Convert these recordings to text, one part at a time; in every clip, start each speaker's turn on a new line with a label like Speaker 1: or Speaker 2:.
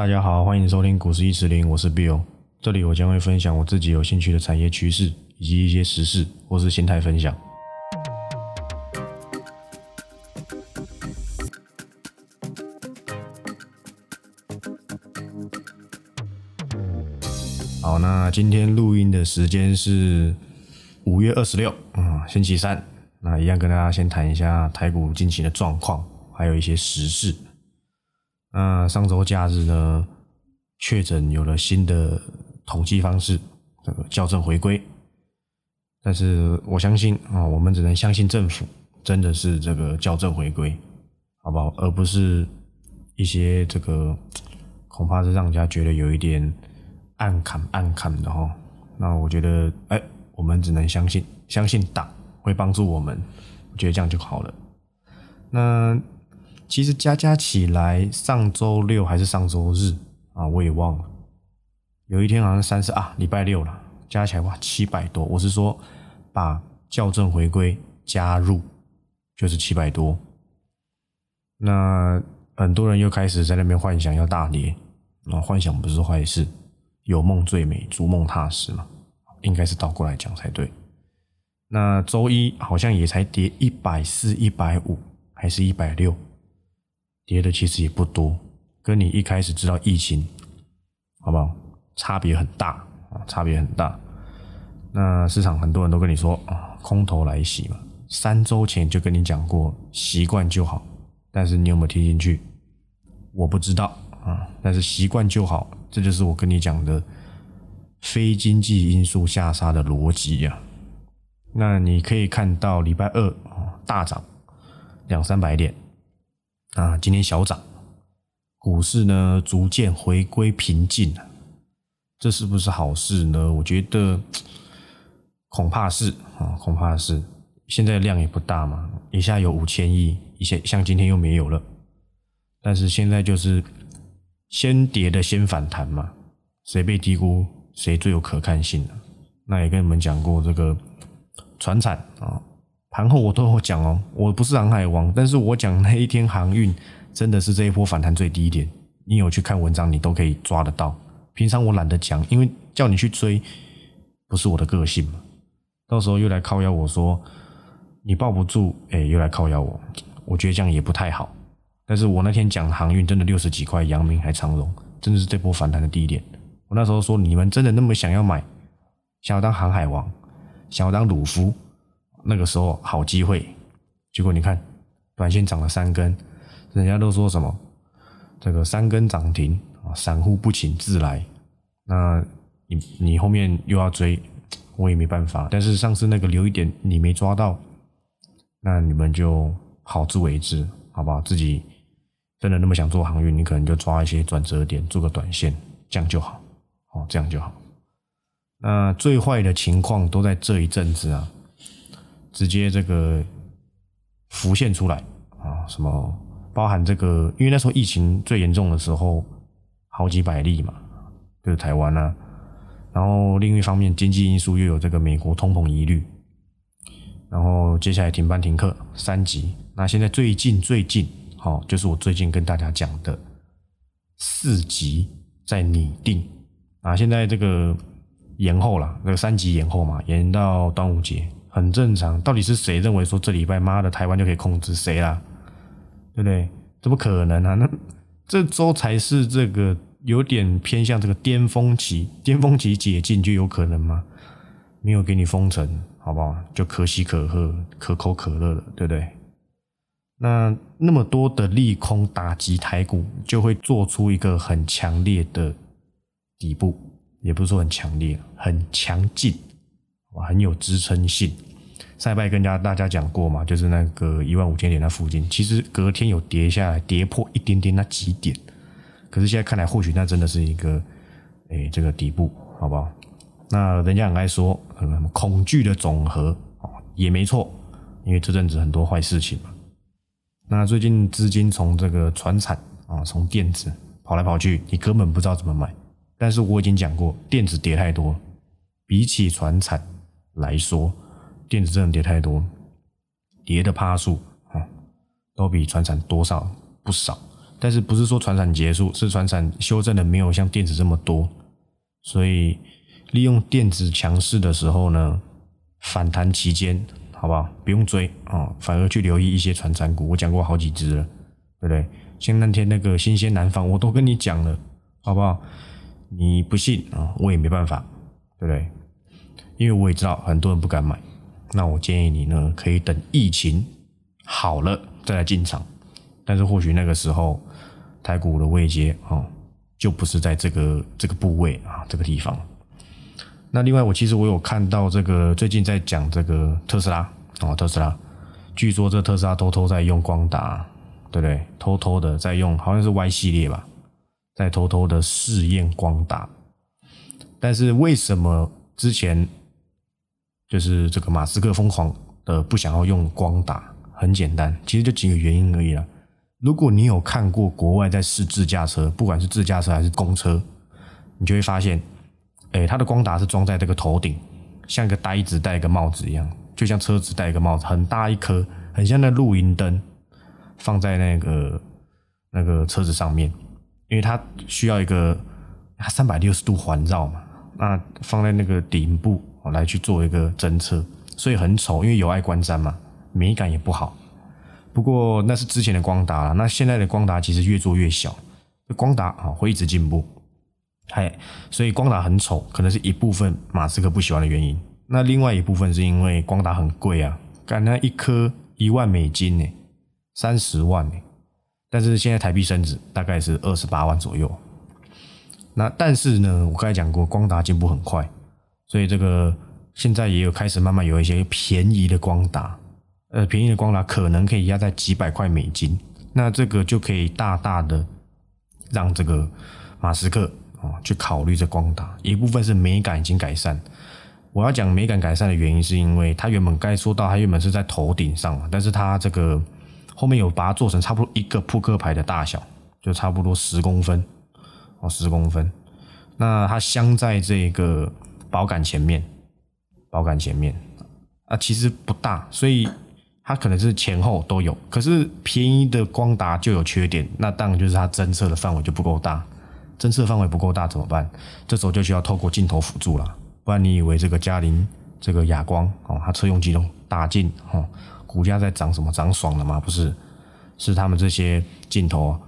Speaker 1: 大家好，欢迎收听股市一词零，我是 Bill，这里我将会分享我自己有兴趣的产业趋势以及一些时事或是心态分享。好，那今天录音的时间是五月二十六，嗯，星期三。那一样跟大家先谈一下台股近期的状况，还有一些时事。那上周假日呢，确诊有了新的统计方式，这个校正回归。但是我相信啊，我们只能相信政府真的是这个校正回归，好不好？而不是一些这个恐怕是让人家觉得有一点暗砍暗砍的哈。那我觉得，哎，我们只能相信，相信党会帮助我们，我觉得这样就好了。那。其实加加起来，上周六还是上周日啊，我也忘了。有一天好像三十啊，礼拜六了，加起来哇七百多。我是说，把校正回归加入就是七百多。那很多人又开始在那边幻想要大跌，那幻想不是坏事，有梦最美，逐梦踏实嘛，应该是倒过来讲才对。那周一好像也才跌一百四、一百五，还是一百六。跌的其实也不多，跟你一开始知道疫情，好不好？差别很大啊，差别很大。那市场很多人都跟你说啊，空头来袭嘛。三周前就跟你讲过，习惯就好。但是你有没有听进去？我不知道啊。但是习惯就好，这就是我跟你讲的非经济因素下杀的逻辑呀。那你可以看到礼拜二啊大涨两三百点。啊，今天小涨，股市呢逐渐回归平静了，这是不是好事呢？我觉得恐怕是啊，恐怕是。现在量也不大嘛，一下有五千亿，一下像今天又没有了。但是现在就是先跌的先反弹嘛，谁被低估谁最有可看性那也跟你们讲过这个船产啊。盘后我都有讲哦，我不是航海王，但是我讲那一天航运真的是这一波反弹最低点。你有去看文章，你都可以抓得到。平常我懒得讲，因为叫你去追，不是我的个性嘛。到时候又来靠邀我说你抱不住，哎，又来靠邀我，我觉得这样也不太好。但是我那天讲航运真的六十几块，阳明还长荣，真的是这波反弹的低点。我那时候说你们真的那么想要买，想要当航海王，想要当鲁夫？那个时候好机会，结果你看，短线涨了三根，人家都说什么这个三根涨停啊，散户不请自来。那你你后面又要追，我也没办法。但是上次那个留一点你没抓到，那你们就好自为之，好不好？自己真的那么想做航运，你可能就抓一些转折点，做个短线，这样就好，哦，这样就好。那最坏的情况都在这一阵子啊。直接这个浮现出来啊，什么包含这个，因为那时候疫情最严重的时候，好几百例嘛，就是台湾啊。然后另一方面，经济因素又有这个美国通膨疑虑，然后接下来停班停课三级。那现在最近最近，好，就是我最近跟大家讲的四级在拟定啊，现在这个延后了，这个三级延后嘛，延到端午节。很正常，到底是谁认为说这礼拜妈的台湾就可以控制谁啦？对不对？怎么可能啊？那这周才是这个有点偏向这个巅峰期，巅峰期解禁就有可能吗？没有给你封城，好不好？就可喜可贺、可口可乐了，对不对？那那么多的利空打击台股，就会做出一个很强烈的底部，也不是说很强烈，很强劲。哇，很有支撑性。上拜跟家大家讲过嘛，就是那个一万五千点那附近，其实隔天有跌下来，跌破一点点那几点。可是现在看来，或许那真的是一个，哎，这个底部，好不好？那人家很爱说，恐惧的总和，哦，也没错，因为这阵子很多坏事情嘛。那最近资金从这个船产啊，从电子跑来跑去，你根本不知道怎么买。但是我已经讲过，电子跌太多，比起船产。来说，电子真的跌太多，跌的趴数啊，都比船产多少不少。但是不是说船产结束，是船产修正的没有像电子这么多，所以利用电子强势的时候呢，反弹期间，好不好？不用追啊，反而去留意一些传产股，我讲过好几只了，对不对？像那天那个新鲜南方，我都跟你讲了，好不好？你不信啊，我也没办法，对不对？因为我也知道很多人不敢买，那我建议你呢，可以等疫情好了再来进场。但是或许那个时候台股的位阶啊，就不是在这个这个部位啊这个地方。那另外，我其实我有看到这个最近在讲这个特斯拉哦，特斯拉，据说这特斯拉偷偷在用光达。对不对？偷偷的在用，好像是 Y 系列吧，在偷偷的试验光达。但是为什么之前就是这个马斯克疯狂的不想要用光打？很简单，其实就几个原因而已啦。如果你有看过国外在试自驾车，不管是自驾车还是公车，你就会发现，哎，它的光达是装在这个头顶，像一个呆子戴一个帽子一样，就像车子戴一个帽子，很大一颗，很像那露营灯。放在那个那个车子上面，因为它需要一个三百六十度环绕嘛，那放在那个顶部来去做一个侦测，所以很丑，因为有碍观瞻嘛，美感也不好。不过那是之前的光达了，那现在的光达其实越做越小，这光达啊会一直进步，嗨，所以光达很丑，可能是一部分马斯克不喜欢的原因。那另外一部分是因为光达很贵啊，干那一颗一万美金呢。三十万呢，但是现在台币升值大概是二十八万左右。那但是呢，我刚才讲过，光达进步很快，所以这个现在也有开始慢慢有一些便宜的光达，呃，便宜的光达可能可以压在几百块美金，那这个就可以大大的让这个马斯克啊去考虑这光达。一部分是美感已经改善，我要讲美感改善的原因，是因为它原本该说到它原本是在头顶上，但是它这个。后面有把它做成差不多一个扑克牌的大小，就差不多十公分哦，十公分。那它镶在这个保杆前面，保杆前面啊，其实不大，所以它可能是前后都有。可是便宜的光达就有缺点，那当然就是它侦测的范围就不够大，侦测范围不够大怎么办？这时候就需要透过镜头辅助了，不然你以为这个嘉陵这个哑光哦，它车用机动打进哦。股价在涨什么？涨爽了吗？不是，是他们这些镜头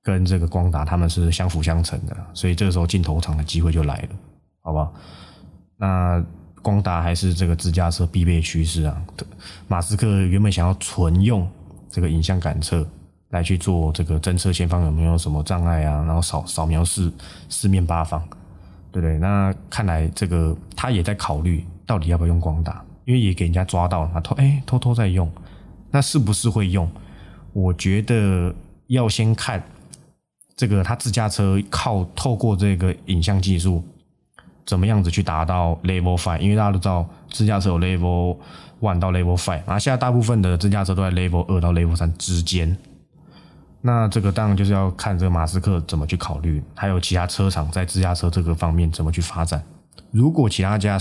Speaker 1: 跟这个光达他们是相辅相成的，所以这个时候镜头厂的机会就来了，好不好？那光达还是这个自驾车必备趋势啊。马斯克原本想要纯用这个影像感测来去做这个侦测前方有没有什么障碍啊，然后扫扫描四四面八方，对不对？那看来这个他也在考虑到底要不要用光达。因为也给人家抓到了嘛，偷哎偷偷在用，那是不是会用？我觉得要先看这个他自驾车靠透过这个影像技术怎么样子去达到 Level Five，因为大家都知道自驾车有 Level One 到 Level Five，然后现在大部分的自驾车都在 Level 二到 Level 三之间。那这个当然就是要看这个马斯克怎么去考虑，还有其他车厂在自驾车这个方面怎么去发展。如果其他家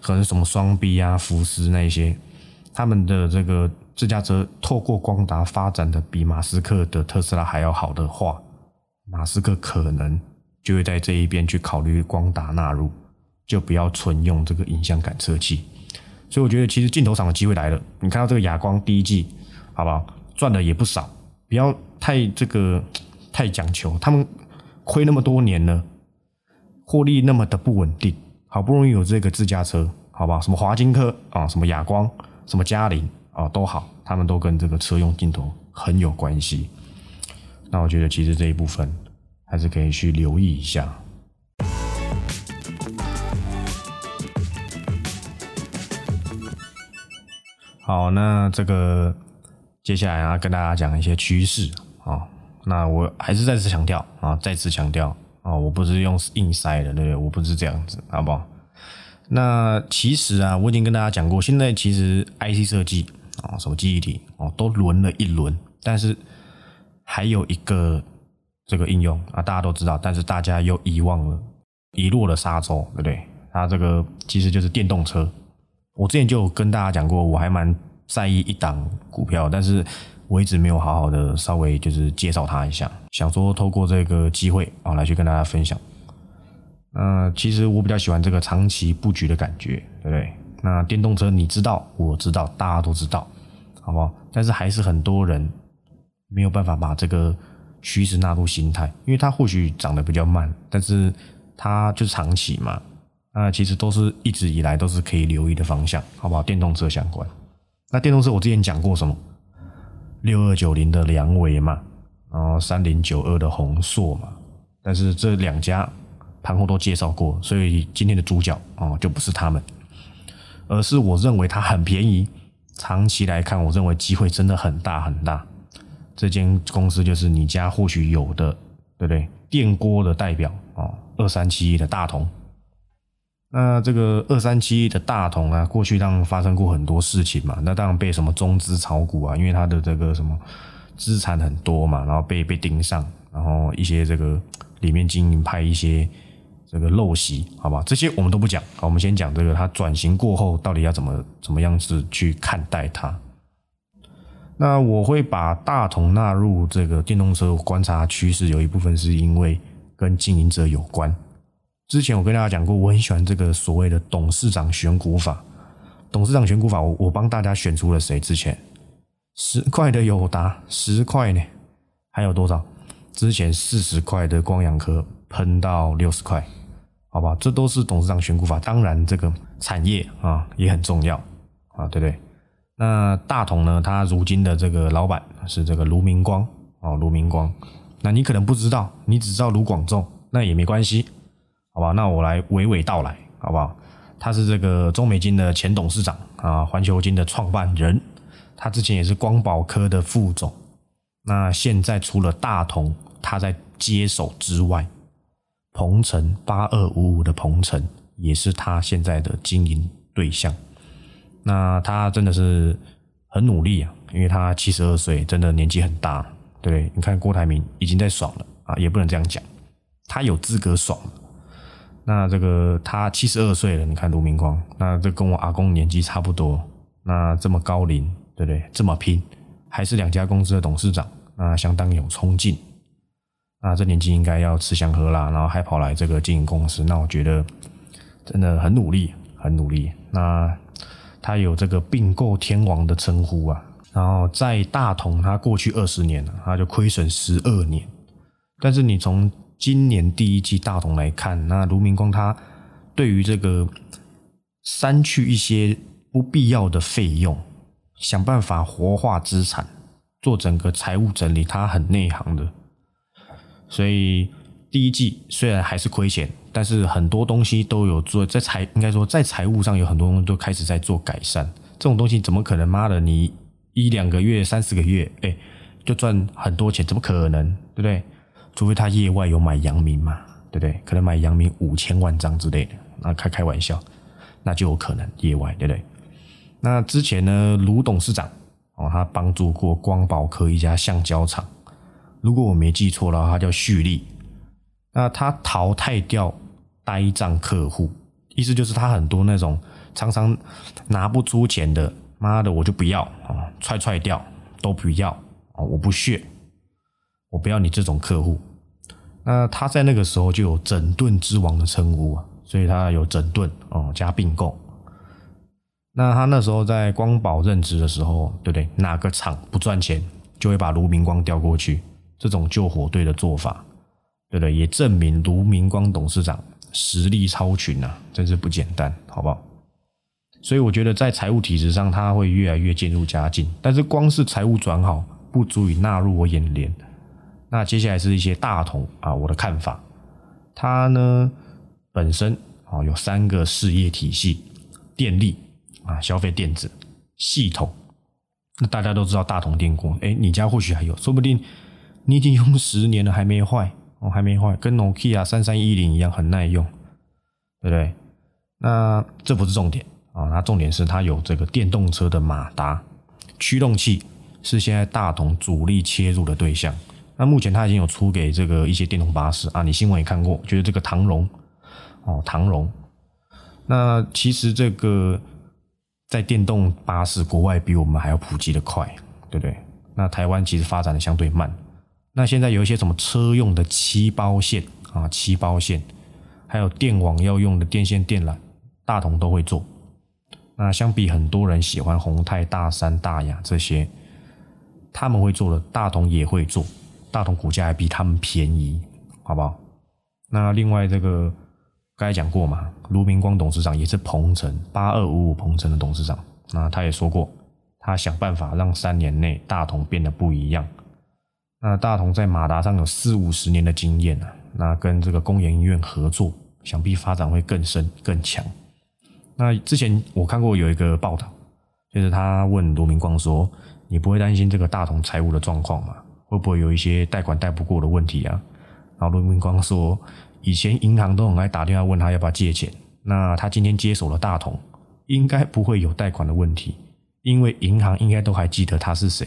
Speaker 1: 可能什么双 B 啊、福斯那一些，他们的这个自驾车透过光达发展的比马斯克的特斯拉还要好的话，马斯克可能就会在这一边去考虑光达纳入，就不要纯用这个影像感测器。所以我觉得其实镜头厂的机会来了。你看到这个哑光第一季，好不好？赚的也不少，不要太这个太讲求。他们亏那么多年了，获利那么的不稳定。好不容易有这个自驾车，好吧，什么华金科啊，什么哑光，什么嘉陵啊，都好，他们都跟这个车用镜头很有关系。那我觉得其实这一部分还是可以去留意一下。好，那这个接下来要跟大家讲一些趋势啊。那我还是再次强调啊，再次强调。哦，我不是用硬塞的，对不对？我不是这样子，好不好？那其实啊，我已经跟大家讲过，现在其实 IC 设计啊，什么记忆体哦，都轮了一轮，但是还有一个这个应用啊，大家都知道，但是大家又遗忘了，遗落了沙洲，对不对？它这个其实就是电动车。我之前就跟大家讲过，我还蛮在意一档股票，但是我一直没有好好的稍微就是介绍它一下，想说透过这个机会啊来去跟大家分享。那其实我比较喜欢这个长期布局的感觉，对不对？那电动车你知道，我知道，大家都知道，好不好？但是还是很多人没有办法把这个趋势纳入心态，因为它或许涨得比较慢，但是它就是长期嘛。那其实都是一直以来都是可以留意的方向，好不好？电动车相关。那电动车我之前讲过什么？六二九零的梁伟嘛，然后三零九二的宏硕嘛，但是这两家盘后都介绍过，所以今天的主角哦就不是他们，而是我认为它很便宜，长期来看，我认为机会真的很大很大。这间公司就是你家或许有的，对不对？电锅的代表哦，二三七一的大同。那这个二三七的大同啊，过去当然发生过很多事情嘛，那当然被什么中资炒股啊，因为它的这个什么资产很多嘛，然后被被盯上，然后一些这个里面经营派一些这个陋习，好吧，这些我们都不讲，好，我们先讲这个它转型过后到底要怎么怎么样子去看待它。那我会把大同纳入这个电动车观察趋势，有一部分是因为跟经营者有关。之前我跟大家讲过，我很喜欢这个所谓的董事长选股法。董事长选股法，我我帮大家选出了谁？之前十块的友达，十块呢？还有多少？之前四十块的光阳科喷到六十块，好吧？这都是董事长选股法。当然，这个产业啊也很重要啊，对不对？那大同呢？他如今的这个老板是这个卢明光哦，卢明光。那你可能不知道，你只知道卢广仲，那也没关系。好吧，那我来娓娓道来，好不好？他是这个中美金的前董事长啊，环球金的创办人，他之前也是光宝科的副总。那现在除了大同他在接手之外，鹏程八二五五的鹏程也是他现在的经营对象。那他真的是很努力啊，因为他七十二岁，真的年纪很大。对，你看郭台铭已经在爽了啊，也不能这样讲，他有资格爽。那这个他七十二岁了，你看卢明光，那这跟我阿公年纪差不多，那这么高龄，对不对？这么拼，还是两家公司的董事长，那相当有冲劲。那这年纪应该要吃香喝辣，然后还跑来这个经营公司，那我觉得真的很努力，很努力。那他有这个并购天王的称呼啊，然后在大同，他过去二十年，他就亏损十二年，但是你从今年第一季大同来看，那卢明光他对于这个删去一些不必要的费用，想办法活化资产，做整个财务整理，他很内行的。所以第一季虽然还是亏钱，但是很多东西都有做，在财应该说在财务上有很多东西都开始在做改善。这种东西怎么可能？妈的，你一两个月、三四个月，哎，就赚很多钱，怎么可能？对不对？除非他业外有买阳明嘛，对不对？可能买阳明五千万张之类的，那开开玩笑，那就有可能业外，对不对？那之前呢，卢董事长哦，他帮助过光宝科一家橡胶厂，如果我没记错的话，他叫旭利。那他淘汰掉呆账客户，意思就是他很多那种常常拿不出钱的，妈的我就不要啊，踹踹掉都不要啊，我不屑。我不要你这种客户，那他在那个时候就有整顿之王的称呼啊，所以他有整顿哦加并购。那他那时候在光宝任职的时候，对不对？哪个厂不赚钱，就会把卢明光调过去，这种救火队的做法，对不对？也证明卢明光董事长实力超群啊，真是不简单，好不好？所以我觉得在财务体制上，他会越来越渐入佳境。但是光是财务转好，不足以纳入我眼帘。那接下来是一些大同啊，我的看法，它呢本身啊有三个事业体系，电力啊消费电子系统，那大家都知道大同电工，哎，你家或许还有，说不定你已经用十年了还没坏哦，还没坏，跟 Nokia 三三一零一样很耐用，对不对？那这不是重点啊，那重点是它有这个电动车的马达驱动器，是现在大同主力切入的对象。那目前它已经有出给这个一些电动巴士啊，你新闻也看过，就是这个唐荣哦，唐荣。那其实这个在电动巴士国外比我们还要普及的快，对不对？那台湾其实发展的相对慢。那现在有一些什么车用的七包线啊，七包线，还有电网要用的电线电缆，大同都会做。那相比很多人喜欢宏泰、大山、大雅这些，他们会做的，大同也会做。大同股价还比他们便宜，好不好？那另外这个刚才讲过嘛，卢明光董事长也是鹏程八二五五鹏程的董事长，那他也说过，他想办法让三年内大同变得不一样。那大同在马达上有四五十年的经验啊，那跟这个工研院合作，想必发展会更深更强。那之前我看过有一个报道，就是他问卢明光说：“你不会担心这个大同财务的状况吗？会不会有一些贷款贷不过的问题啊？”然后卢明光说：“以前银行都很爱打电话问他要不要借钱，那他今天接手了大同，应该不会有贷款的问题，因为银行应该都还记得他是谁。”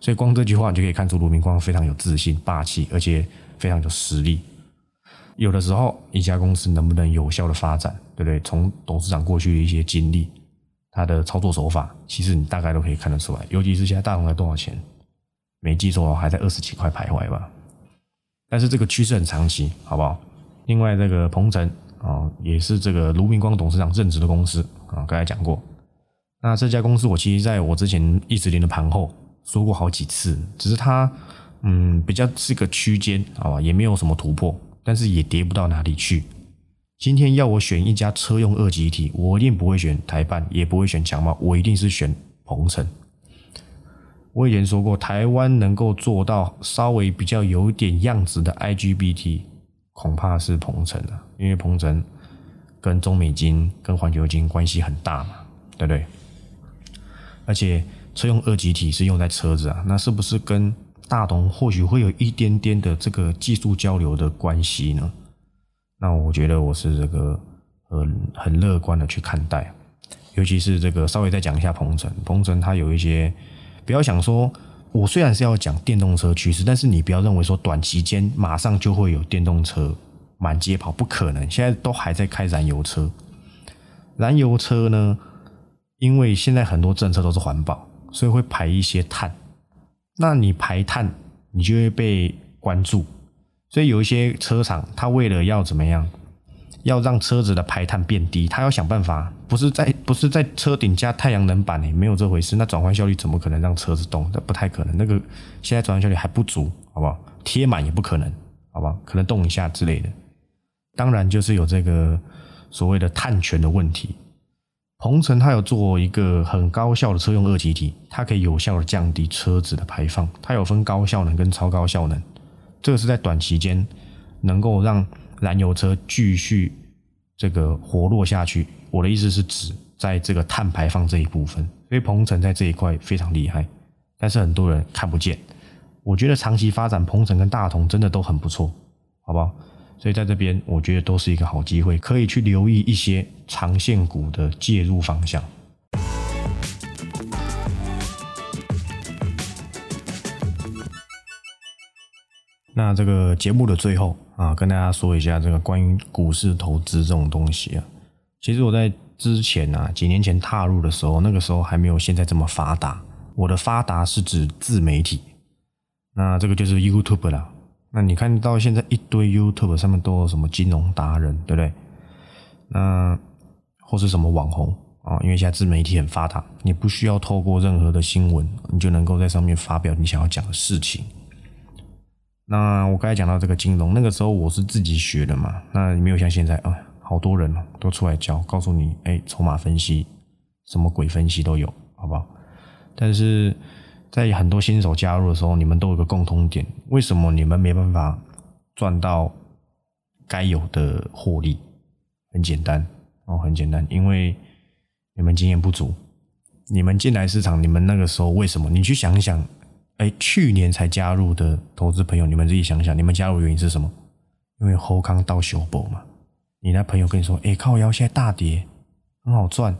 Speaker 1: 所以光这句话你就可以看出卢明光非常有自信、霸气，而且非常有实力。有的时候一家公司能不能有效的发展，对不对？从董事长过去的一些经历，他的操作手法，其实你大概都可以看得出来。尤其是现在大同才多少钱？没记错还在二十几块徘徊吧。但是这个趋势很长期，好不好？另外这个鹏程啊，也是这个卢明光董事长任职的公司啊，刚才讲过。那这家公司我其实在我之前一直连的盘后。说过好几次，只是它，嗯，比较是个区间，好吧，也没有什么突破，但是也跌不到哪里去。今天要我选一家车用二级体，我一定不会选台办，也不会选强茂，我一定是选鹏程。我以前说过，台湾能够做到稍微比较有点样子的 IGBT，恐怕是鹏程了，因为鹏程跟中美金、跟环球金关系很大嘛，对不对？而且。车用二级体是用在车子啊，那是不是跟大同或许会有一点点的这个技术交流的关系呢？那我觉得我是这个很很乐观的去看待，尤其是这个稍微再讲一下鹏程，鹏程它有一些不要想说，我虽然是要讲电动车趋势，但是你不要认为说短期间马上就会有电动车满街跑，不可能，现在都还在开燃油车，燃油车呢，因为现在很多政策都是环保。所以会排一些碳，那你排碳，你就会被关注。所以有一些车厂，它为了要怎么样，要让车子的排碳变低，它要想办法，不是在不是在车顶加太阳能板呢？没有这回事。那转换效率怎么可能让车子动？那不太可能。那个现在转换效率还不足，好不好？贴满也不可能，好不好？可能动一下之类的。当然就是有这个所谓的碳权的问题。鹏程它有做一个很高效的车用二级体，它可以有效的降低车子的排放。它有分高效能跟超高效能，这个是在短期间能够让燃油车继续这个活络下去。我的意思是指在这个碳排放这一部分，所以鹏程在这一块非常厉害，但是很多人看不见。我觉得长期发展，鹏程跟大同真的都很不错，好不好？所以在这边，我觉得都是一个好机会，可以去留意一些长线股的介入方向。那这个节目的最后啊，跟大家说一下这个关于股市投资这种东西啊，其实我在之前啊，几年前踏入的时候，那个时候还没有现在这么发达。我的发达是指自媒体，那这个就是 YouTube 了。那你看到现在一堆 YouTube 上面都有什么金融达人，对不对？那或是什么网红啊？因为现在自媒体很发达，你不需要透过任何的新闻，你就能够在上面发表你想要讲的事情。那我刚才讲到这个金融，那个时候我是自己学的嘛，那没有像现在啊，好多人都出来教，告诉你，哎，筹码分析，什么鬼分析都有，好不好？但是。在很多新手加入的时候，你们都有个共通点，为什么你们没办法赚到该有的获利？很简单哦，很简单，因为你们经验不足。你们进来市场，你们那个时候为什么？你去想想，哎，去年才加入的投资朋友，你们自己想想，你们加入的原因是什么？因为后康到修博嘛。你那朋友跟你说，哎，靠腰现在大跌，很好赚，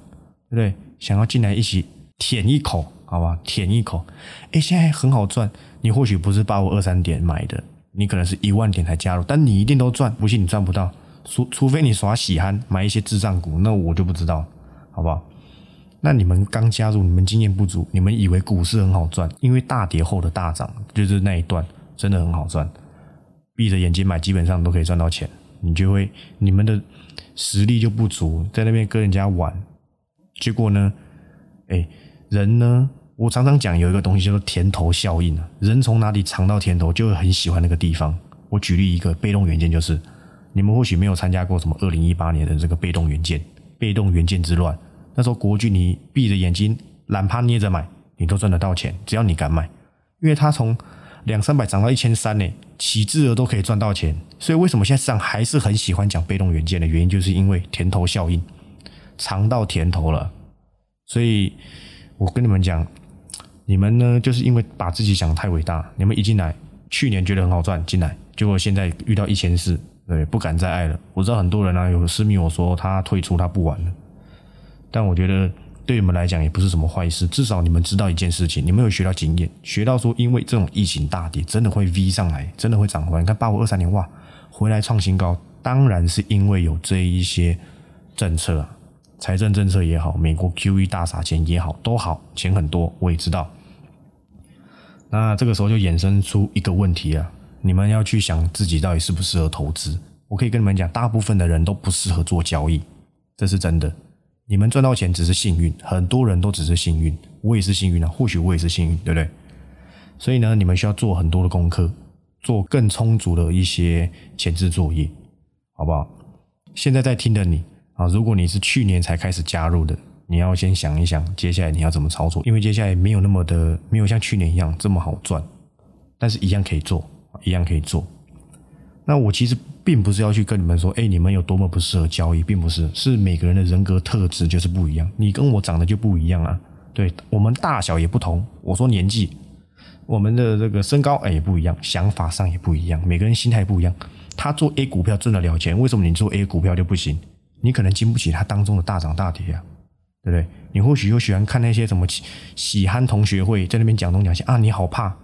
Speaker 1: 对不对？想要进来一起舔一口。好吧，舔一口，哎，现在很好赚。你或许不是八五二三点买的，你可能是一万点才加入，但你一定都赚。不信你赚不到，除除非你耍喜憨买一些智障股，那我就不知道，好不好？那你们刚加入，你们经验不足，你们以为股市很好赚，因为大跌后的大涨就是那一段真的很好赚，闭着眼睛买基本上都可以赚到钱，你就会你们的实力就不足，在那边跟人家玩，结果呢，哎，人呢，我常常讲有一个东西叫做甜头效应啊，人从哪里尝到甜头，就会很喜欢那个地方。我举例一个被动元件，就是你们或许没有参加过什么二零一八年的这个被动元件，被动元件之乱。那时候国巨，你闭着眼睛懒趴捏着买，你都赚得到钱，只要你敢买，因为它从两三百涨到一千三呢，起至额都可以赚到钱。所以为什么现在市场还是很喜欢讲被动元件的原因，就是因为甜头效应，尝到甜头了。所以我跟你们讲，你们呢，就是因为把自己想太伟大，你们一进来，去年觉得很好赚，进来，结果现在遇到一千四，对，不敢再爱了。我知道很多人啊，有私密我说他退出，他不玩了。但我觉得对你们来讲也不是什么坏事，至少你们知道一件事情，你们有学到经验，学到说，因为这种疫情大跌，真的会 V 上来，真的会涨回来。你看八五二三年哇，回来创新高，当然是因为有这一些政策啊，财政政策也好，美国 QE 大撒钱也好，都好，钱很多，我也知道。那这个时候就衍生出一个问题啊，你们要去想自己到底适不适合投资。我可以跟你们讲，大部分的人都不适合做交易，这是真的。你们赚到钱只是幸运，很多人都只是幸运，我也是幸运啊，或许我也是幸运，对不对？所以呢，你们需要做很多的功课，做更充足的一些前置作业，好不好？现在在听的你啊，如果你是去年才开始加入的，你要先想一想，接下来你要怎么操作，因为接下来没有那么的，没有像去年一样这么好赚，但是一样可以做，一样可以做。那我其实。并不是要去跟你们说，哎，你们有多么不适合交易，并不是，是每个人的人格特质就是不一样，你跟我长得就不一样啊，对我们大小也不同，我说年纪，我们的这个身高哎也不一样，想法上也不一样，每个人心态不一样。他做 A 股票挣得了钱，为什么你做 A 股票就不行？你可能经不起他当中的大涨大跌啊，对不对？你或许又喜欢看那些什么喜憨同学会在那边讲东讲西啊，你好怕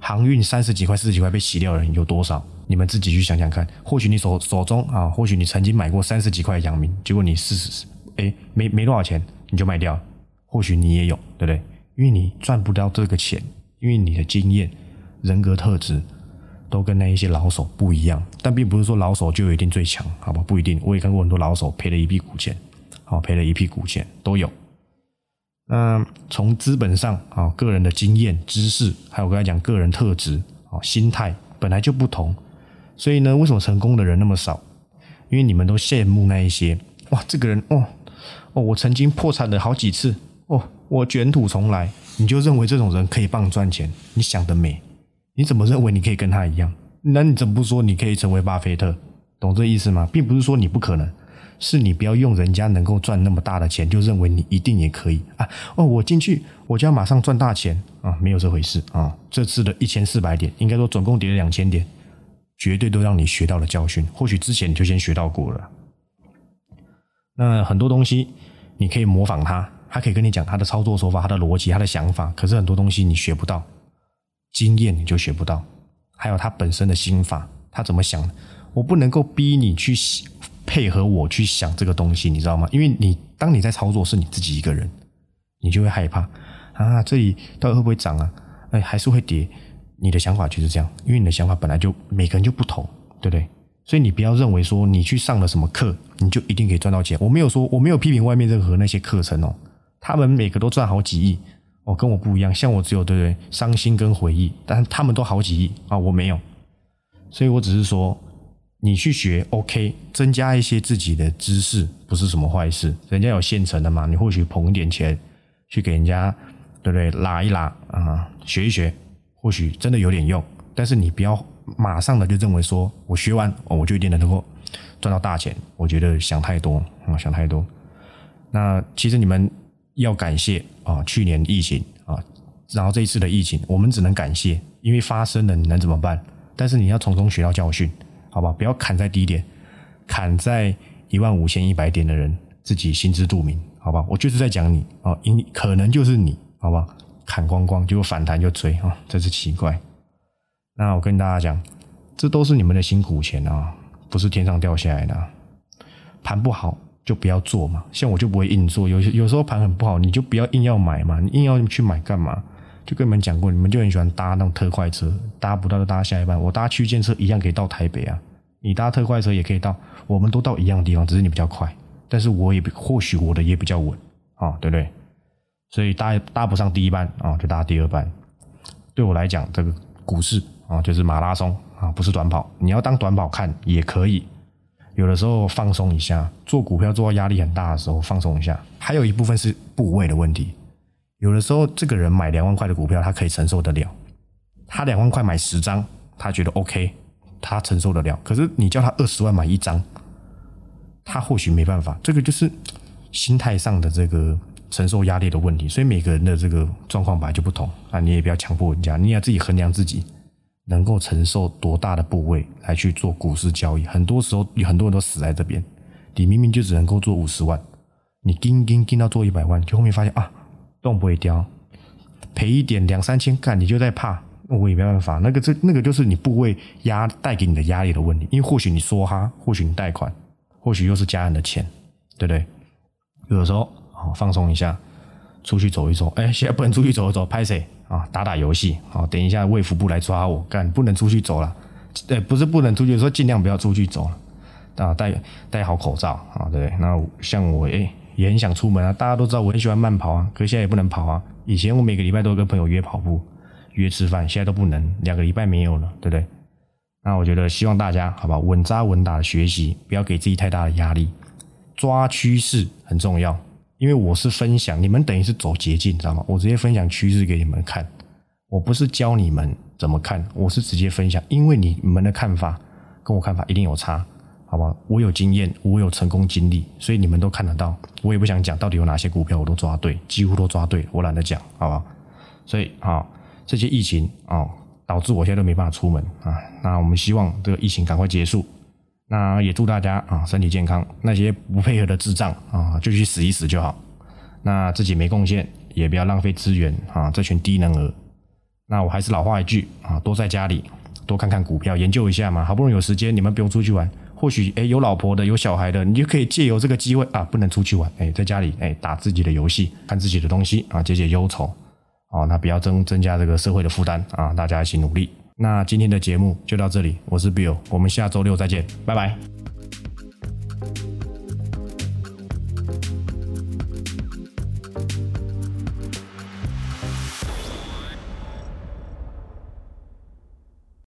Speaker 1: 航运三十几块、四十几块被洗掉的人有多少？你们自己去想想看，或许你手手中啊，或许你曾经买过三十几块的阳明，结果你四十，哎，没没多少钱你就卖掉了。或许你也有，对不对？因为你赚不到这个钱，因为你的经验、人格特质都跟那一些老手不一样。但并不是说老手就一定最强，好吧？不一定。我也看过很多老手赔了一屁股钱，好赔了一屁股钱都有。那从资本上啊，个人的经验、知识，还有我刚才讲个人特质啊，心态本来就不同。所以呢，为什么成功的人那么少？因为你们都羡慕那一些哇，这个人哦哦，我曾经破产了好几次哦，我卷土重来，你就认为这种人可以帮你赚钱？你想得美！你怎么认为你可以跟他一样？那你怎么不说你可以成为巴菲特？懂这意思吗？并不是说你不可能，是你不要用人家能够赚那么大的钱，就认为你一定也可以啊！哦，我进去我就要马上赚大钱啊？没有这回事啊！这次的一千四百点，应该说总共跌了两千点。绝对都让你学到了教训，或许之前你就先学到过了。那很多东西你可以模仿他，他可以跟你讲他的操作手法、他的逻辑、他的想法。可是很多东西你学不到，经验你就学不到。还有他本身的心法，他怎么想？我不能够逼你去配合我去想这个东西，你知道吗？因为你当你在操作是你自己一个人，你就会害怕啊，这里到底会不会涨啊？哎，还是会跌。你的想法就是这样，因为你的想法本来就每个人就不同，对不对？所以你不要认为说你去上了什么课，你就一定可以赚到钱。我没有说，我没有批评外面任何那些课程哦，他们每个都赚好几亿哦，跟我不一样。像我只有对不对，伤心跟回忆，但他们都好几亿啊，我没有。所以我只是说，你去学 OK，增加一些自己的知识，不是什么坏事。人家有现成的嘛，你或许捧一点钱去给人家，对不对？拉一拉啊，学一学。或许真的有点用，但是你不要马上的就认为说我学完哦，我就一定能够赚到大钱。我觉得想太多啊，想太多。那其实你们要感谢啊，去年疫情啊，然后这一次的疫情，我们只能感谢，因为发生了，你能怎么办？但是你要从中学到教训，好吧？不要砍在低点，砍在一万五千一百点的人自己心知肚明，好吧？我就是在讲你啊，因可能就是你，好吧？砍光光，结果反弹就追啊，真是奇怪。那我跟大家讲，这都是你们的辛苦钱啊，不是天上掉下来的。盘不好就不要做嘛。像我就不会硬做，有有时候盘很不好，你就不要硬要买嘛。你硬要去买干嘛？就跟你们讲过，你们就很喜欢搭那种特快车，搭不到就搭下一班。我搭区间车一样可以到台北啊，你搭特快车也可以到，我们都到一样的地方，只是你比较快，但是我也或许我的也比较稳啊，对不对？所以搭搭不上第一班啊，就搭第二班。对我来讲，这个股市啊，就是马拉松啊，不是短跑。你要当短跑看也可以，有的时候放松一下，做股票做到压力很大的时候放松一下。还有一部分是部位的问题。有的时候，这个人买两万块的股票，他可以承受得了。他两万块买十张，他觉得 OK，他承受得了。可是你叫他二十万买一张，他或许没办法。这个就是心态上的这个承受压力的问题。所以每个人的这个状况本来就不同啊，你也不要强迫人家，你要自己衡量自己能够承受多大的部位来去做股市交易。很多时候，有很多人都死在这边。你明明就只能够做五十万，你盯盯盯到做一百万，就后面发现啊。动不会掉，赔一点两三千干，你就在怕，我也没办法。那个这那个就是你部位压带给你的压力的问题，因为或许你说哈，或许你贷款，或许又是家人的钱，对不对？有的时候好，放松一下，出去走一走。哎，现在不能出去走一走，拍谁啊？打打游戏啊？等一下卫福部来抓我干，不能出去走了。对，不是不能出去，说尽量不要出去走了啊，戴戴好口罩啊，对。那像我哎。也很想出门啊！大家都知道我很喜欢慢跑啊，可是现在也不能跑啊。以前我每个礼拜都跟朋友约跑步、约吃饭，现在都不能，两个礼拜没有了，对不对？那我觉得希望大家好吧，稳扎稳打的学习，不要给自己太大的压力，抓趋势很重要。因为我是分享，你们等于是走捷径，知道吗？我直接分享趋势给你们看，我不是教你们怎么看，我是直接分享，因为你们的看法跟我看法一定有差。好吧，我有经验，我有成功经历，所以你们都看得到。我也不想讲到底有哪些股票我都抓对，几乎都抓对，我懒得讲，好吧？所以啊，这些疫情啊，导致我现在都没办法出门啊。那我们希望这个疫情赶快结束。那也祝大家啊身体健康。那些不配合的智障啊，就去死一死就好。那自己没贡献，也不要浪费资源啊。这群低能儿。那我还是老话一句啊，多在家里多看看股票，研究一下嘛。好不容易有时间，你们不用出去玩。或许哎，有老婆的、有小孩的，你就可以借由这个机会啊，不能出去玩，哎，在家里哎打自己的游戏，看自己的东西啊，解解忧愁，好，那不要增增加这个社会的负担啊，大家一起努力。那今天的节目就到这里，我是 Bill，我们下周六再见，拜拜。